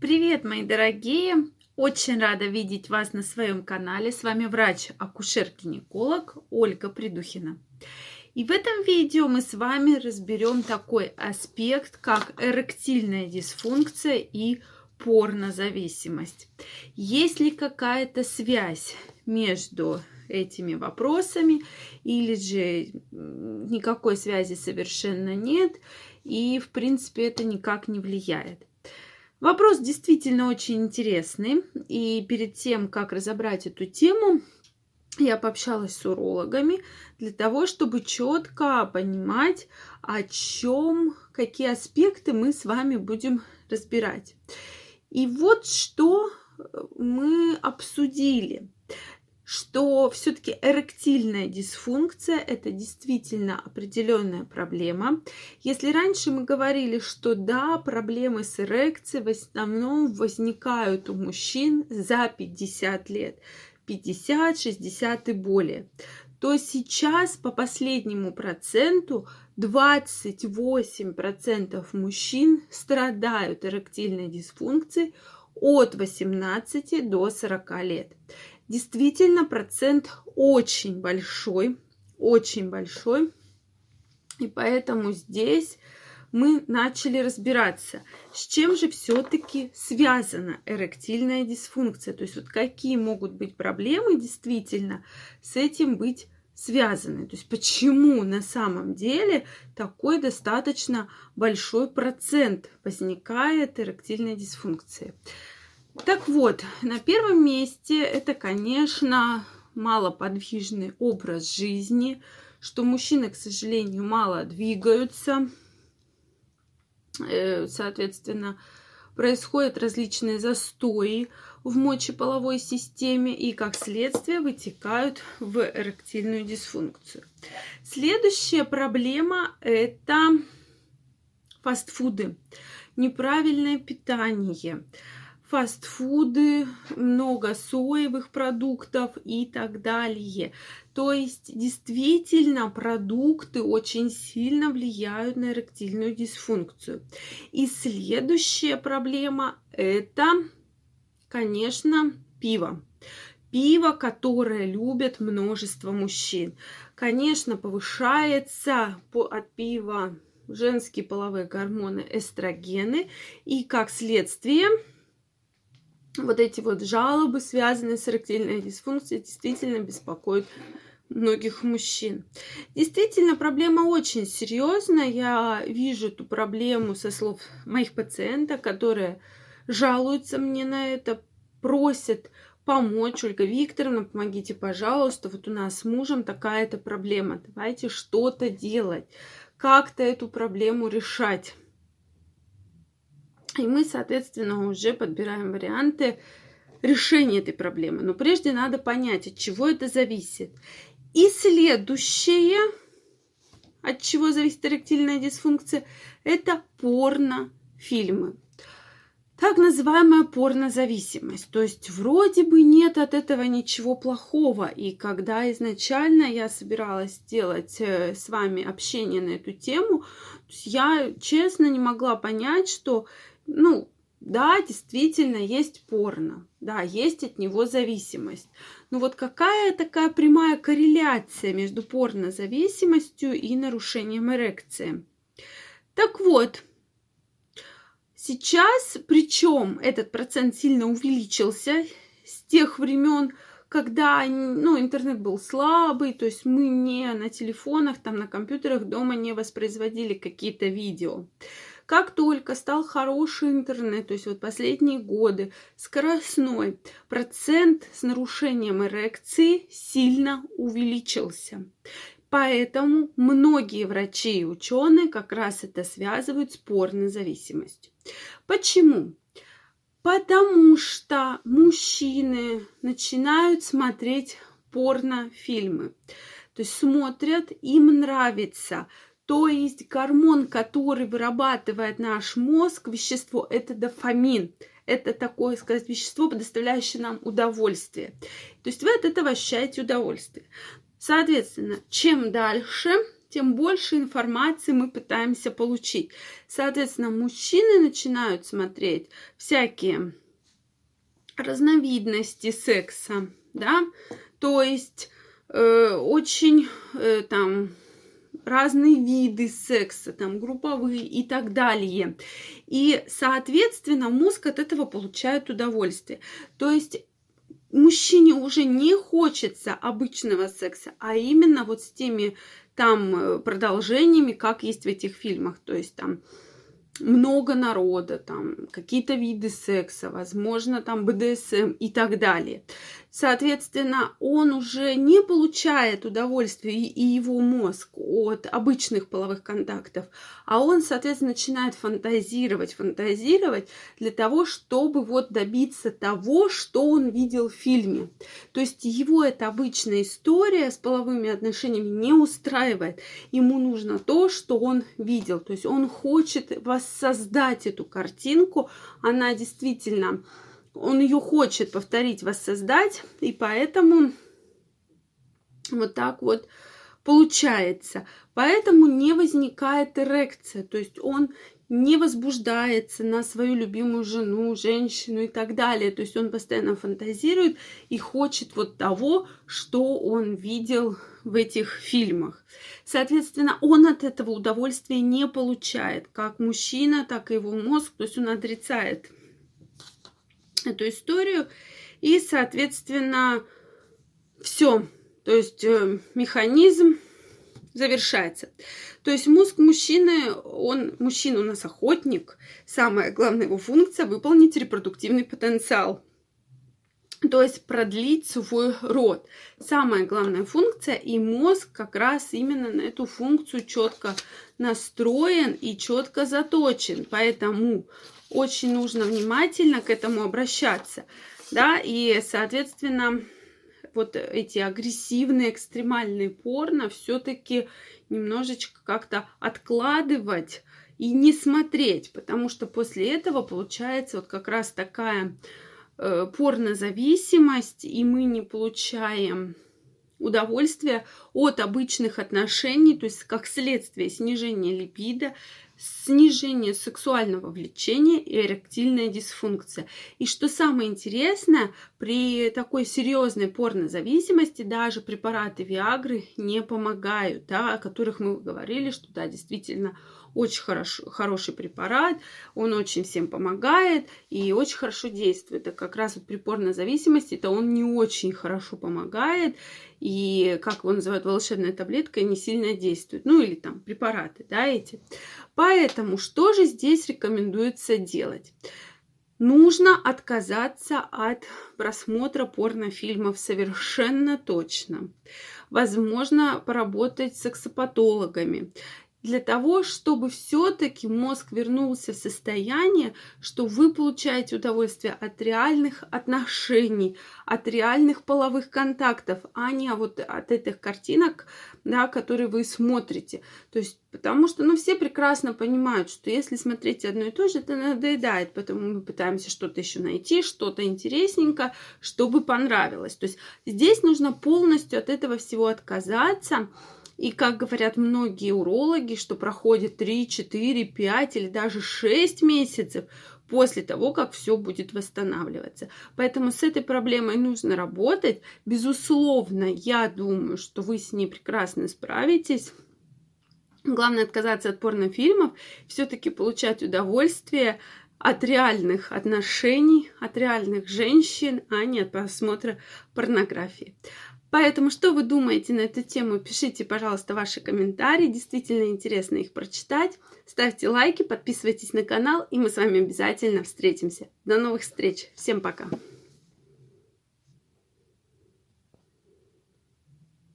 Привет, мои дорогие! Очень рада видеть вас на своем канале. С вами врач-акушер-гинеколог Ольга Придухина. И в этом видео мы с вами разберем такой аспект, как эректильная дисфункция и порнозависимость. Есть ли какая-то связь между этими вопросами или же никакой связи совершенно нет и в принципе это никак не влияет. Вопрос действительно очень интересный. И перед тем, как разобрать эту тему, я пообщалась с урологами для того, чтобы четко понимать, о чем, какие аспекты мы с вами будем разбирать. И вот что мы обсудили что все-таки эректильная дисфункция – это действительно определенная проблема. Если раньше мы говорили, что да, проблемы с эрекцией в основном возникают у мужчин за 50 лет, 50, 60 и более, то сейчас по последнему проценту 28% мужчин страдают эректильной дисфункцией от 18 до 40 лет. Действительно, процент очень большой, очень большой. И поэтому здесь мы начали разбираться, с чем же все-таки связана эректильная дисфункция. То есть вот какие могут быть проблемы действительно с этим быть связаны. То есть почему на самом деле такой достаточно большой процент возникает эректильной дисфункции. Так вот, на первом месте это, конечно, малоподвижный образ жизни, что мужчины, к сожалению, мало двигаются, э, соответственно, происходят различные застои в мочеполовой системе и, как следствие, вытекают в эректильную дисфункцию. Следующая проблема – это фастфуды, неправильное питание – фастфуды, много соевых продуктов и так далее. То есть действительно продукты очень сильно влияют на эректильную дисфункцию. И следующая проблема это, конечно, пиво. Пиво, которое любят множество мужчин. Конечно, повышается от пива женские половые гормоны эстрогены и как следствие вот эти вот жалобы, связанные с эректильной дисфункцией, действительно беспокоят многих мужчин. Действительно, проблема очень серьезная. Я вижу эту проблему со слов моих пациентов, которые жалуются мне на это, просят помочь. Ольга Викторовна, помогите, пожалуйста. Вот у нас с мужем такая-то проблема. Давайте что-то делать, как-то эту проблему решать. И мы, соответственно, уже подбираем варианты решения этой проблемы. Но прежде надо понять, от чего это зависит. И следующее, от чего зависит эректильная дисфункция, это порнофильмы. Так называемая порнозависимость. То есть вроде бы нет от этого ничего плохого. И когда изначально я собиралась сделать э, с вами общение на эту тему, я честно не могла понять, что ну, да, действительно, есть порно, да, есть от него зависимость. Но вот какая такая прямая корреляция между порнозависимостью и нарушением эрекции? Так вот, сейчас, причем этот процент сильно увеличился с тех времен, когда ну, интернет был слабый, то есть мы не на телефонах, там на компьютерах дома не воспроизводили какие-то видео. Как только стал хороший интернет, то есть вот последние годы, скоростной, процент с нарушением эрекции сильно увеличился. Поэтому многие врачи и ученые как раз это связывают с порнозависимостью. Почему? Потому что мужчины начинают смотреть порнофильмы. То есть смотрят, им нравится то есть гормон, который вырабатывает наш мозг, вещество, это дофамин. Это такое, сказать, вещество, предоставляющее нам удовольствие. То есть вы от этого ощущаете удовольствие. Соответственно, чем дальше, тем больше информации мы пытаемся получить. Соответственно, мужчины начинают смотреть всякие разновидности секса, да, то есть э, очень э, там разные виды секса, там групповые и так далее. И, соответственно, мозг от этого получает удовольствие. То есть мужчине уже не хочется обычного секса, а именно вот с теми там продолжениями, как есть в этих фильмах. То есть там много народа, там какие-то виды секса, возможно, там БДСМ и так далее. Соответственно, он уже не получает удовольствия и его мозг от обычных половых контактов, а он, соответственно, начинает фантазировать, фантазировать для того, чтобы вот добиться того, что он видел в фильме. То есть его эта обычная история с половыми отношениями не устраивает. Ему нужно то, что он видел. То есть он хочет воссоздать эту картинку. Она действительно он ее хочет повторить, воссоздать, и поэтому вот так вот получается. Поэтому не возникает эрекция, то есть он не возбуждается на свою любимую жену, женщину и так далее. То есть он постоянно фантазирует и хочет вот того, что он видел в этих фильмах. Соответственно, он от этого удовольствия не получает, как мужчина, так и его мозг. То есть он отрицает эту историю. И, соответственно, все. То есть э, механизм завершается. То есть мозг мужчины, он, мужчина у нас охотник, самая главная его функция выполнить репродуктивный потенциал. То есть продлить свой род. Самая главная функция, и мозг как раз именно на эту функцию четко настроен и четко заточен. Поэтому очень нужно внимательно к этому обращаться, да, и, соответственно, вот эти агрессивные, экстремальные порно все-таки немножечко как-то откладывать и не смотреть, потому что после этого получается вот как раз такая э, порнозависимость, и мы не получаем удовольствия от обычных отношений, то есть как следствие снижения либидо, снижение сексуального влечения и эректильная дисфункция. И что самое интересное, при такой серьезной порнозависимости даже препараты Виагры не помогают, да, о которых мы говорили, что да, действительно очень хорошо, хороший препарат, он очень всем помогает и очень хорошо действует. А как раз вот при порнозависимости то он не очень хорошо помогает, и, как его называют, волшебная таблетка не сильно действует. Ну, или там препараты, да, эти. Поэтому что же здесь рекомендуется делать? Нужно отказаться от просмотра порнофильмов совершенно точно. Возможно, поработать с сексопатологами для того, чтобы все-таки мозг вернулся в состояние, что вы получаете удовольствие от реальных отношений, от реальных половых контактов, а не вот от этих картинок, да, которые вы смотрите. То есть, потому что, ну, все прекрасно понимают, что если смотреть одно и то же, это надоедает, поэтому мы пытаемся что-то еще найти, что-то интересненькое, чтобы понравилось. То есть здесь нужно полностью от этого всего отказаться, и, как говорят многие урологи, что проходит 3, 4, 5 или даже 6 месяцев после того, как все будет восстанавливаться. Поэтому с этой проблемой нужно работать. Безусловно, я думаю, что вы с ней прекрасно справитесь. Главное отказаться от порнофильмов, все-таки получать удовольствие от реальных отношений, от реальных женщин, а не от просмотра порнографии. Поэтому, что вы думаете на эту тему, пишите, пожалуйста, ваши комментарии. Действительно интересно их прочитать. Ставьте лайки, подписывайтесь на канал, и мы с вами обязательно встретимся. До новых встреч. Всем пока.